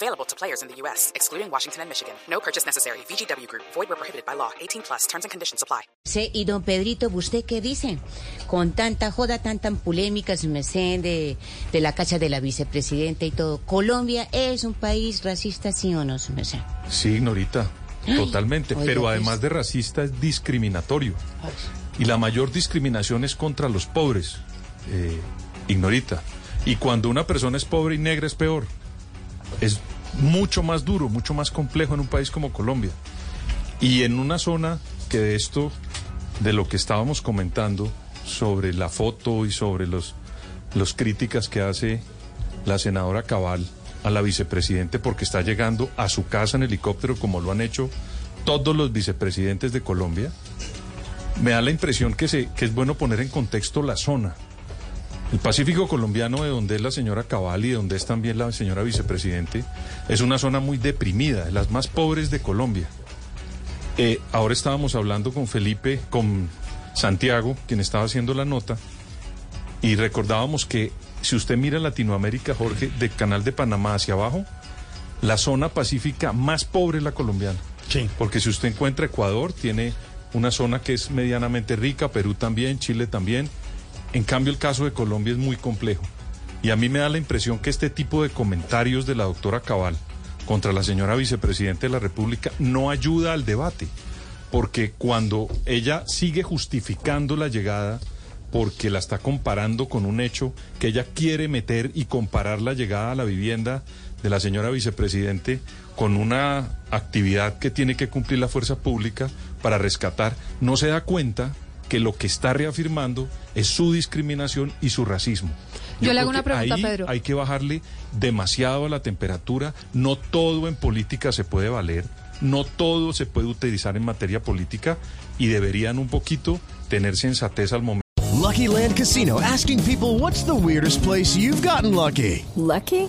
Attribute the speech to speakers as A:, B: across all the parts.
A: Available to players in the U.S., excluding Washington and Michigan. No purchase necessary. VGW Group. Void where prohibited by law. 18 plus. Terms and conditions apply.
B: Sí, y don Pedrito, ¿usted qué dice? Con tanta joda, tan tan polémica, su merced, de, de la cacha de la vicepresidenta y todo. ¿Colombia es un país racista, sí o no, su merced?
C: Sí, Norita, totalmente.
B: oiga,
C: Pero
B: pues.
C: además de racista es discriminatorio. Y la mayor discriminación es contra los pobres, eh, Ignorita. Y cuando una persona es pobre y negra es peor. Es mucho más duro, mucho más complejo en un país como Colombia. Y en una zona que de esto, de lo que estábamos comentando sobre la foto y sobre los, los críticas que hace la senadora Cabal a la vicepresidente porque está llegando a su casa en helicóptero como lo han hecho todos los vicepresidentes de Colombia, me da la impresión que, se, que es bueno poner en contexto la zona. El Pacífico colombiano, de donde es la señora Cabal y de donde es también la señora vicepresidente, es una zona muy deprimida, de las más pobres de Colombia. Eh, ahora estábamos hablando con Felipe, con Santiago, quien estaba haciendo la nota, y recordábamos que si usted mira Latinoamérica, Jorge, del canal de Panamá hacia abajo, la zona pacífica más pobre es la colombiana.
D: Sí.
C: Porque si usted encuentra Ecuador, tiene una zona que es medianamente rica, Perú también, Chile también. En cambio, el caso de Colombia es muy complejo. Y a mí me da la impresión que este tipo de comentarios de la doctora Cabal contra la señora vicepresidenta de la República no ayuda al debate. Porque cuando ella sigue justificando la llegada, porque la está comparando con un hecho que ella quiere meter y comparar la llegada a la vivienda de la señora vicepresidente con una actividad que tiene que cumplir la fuerza pública para rescatar, no se da cuenta que lo que está reafirmando es su discriminación y su racismo.
E: Yo le hago una pregunta,
C: ahí
E: Pedro.
C: Hay que bajarle demasiado a la temperatura. No todo en política se puede valer. No todo se puede utilizar en materia política y deberían un poquito tener sensatez al momento.
F: Lucky Land Casino asking people what's the weirdest place you've gotten lucky?
G: Lucky?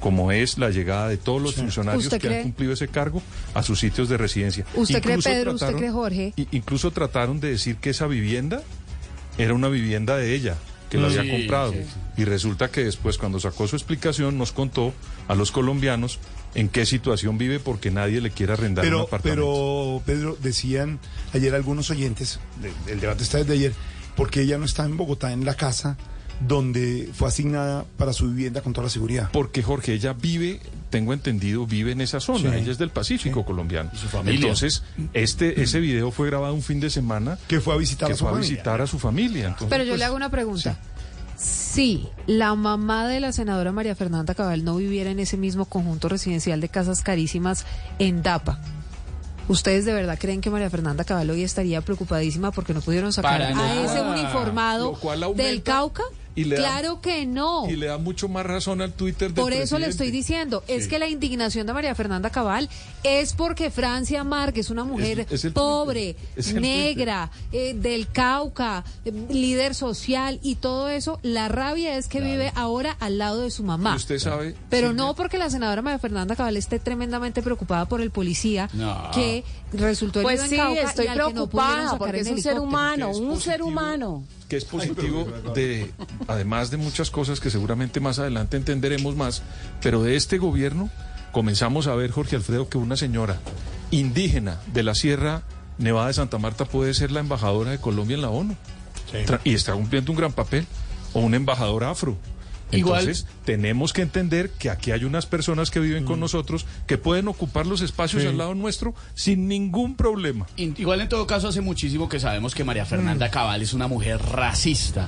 C: como es la llegada de todos los funcionarios
E: ¿Usted
C: que
E: cree?
C: han cumplido ese cargo a sus sitios de residencia.
E: ¿Usted cree,
C: Incluso
E: Pedro? ¿Usted
C: trataron-
E: cree, Jorge?
C: Incluso trataron de decir que esa vivienda era una vivienda de ella, que la había comprado. Y resulta que después, cuando sacó su explicación, nos contó a los colombianos en qué situación vive porque nadie le quiere arrendar un apartamento.
D: pero, Pedro, decían ayer algunos oyentes, el debate está desde ayer, porque ella no está en Bogotá, en la casa donde fue asignada para su vivienda con toda la seguridad.
C: Porque Jorge, ella vive, tengo entendido, vive en esa zona.
D: Sí.
C: Ella es del Pacífico colombiano.
D: su familia.
C: Entonces, este, ese video fue grabado un fin de semana
D: Que fue a visitar
C: que
D: a su
C: fue a
D: familia.
C: visitar a su familia. Entonces,
E: Pero yo
C: pues,
E: le hago una pregunta. Si la mamá de la senadora María Fernanda Cabal no viviera en ese mismo conjunto residencial de casas carísimas en Dapa, ¿ustedes de verdad creen que María Fernanda Cabal hoy estaría preocupadísima porque no pudieron sacar
C: Para
E: a
C: nada.
E: ese uniformado del Cauca?
C: Y le da-
E: claro que no.
C: Y le da mucho más razón al Twitter del
E: Por eso le estoy diciendo, es que la indignación de María Fernanda Cabal es porque Francia Márquez, una mujer
C: es
E: pobre, negra, eh, del Cauca, eh, líder social y todo eso, la rabia es que vive ahora al lado de su mamá.
C: Y usted sabe.
E: Pero no porque la senadora María Fernanda Cabal esté tremendamente preocupada por el policía que resultó herido
H: Pues
E: en
H: sí,
E: Cauca
H: estoy
E: y al que no pudieron
H: preocupada porque es un ser humano, un ser humano.
C: Que es positivo de, además de muchas cosas que seguramente más adelante entenderemos más, pero de este gobierno comenzamos a ver, Jorge Alfredo, que una señora indígena de la Sierra Nevada de Santa Marta puede ser la embajadora de Colombia en la ONU. Y está cumpliendo un gran papel. O un embajador afro.
H: Igual-
C: Entonces, tenemos que entender que aquí hay unas personas que viven
H: Mm.
C: con nosotros que pueden ocupar los espacios al lado nuestro sin ningún problema.
H: Igual en todo caso hace muchísimo que sabemos que María Fernanda Cabal es una mujer racista.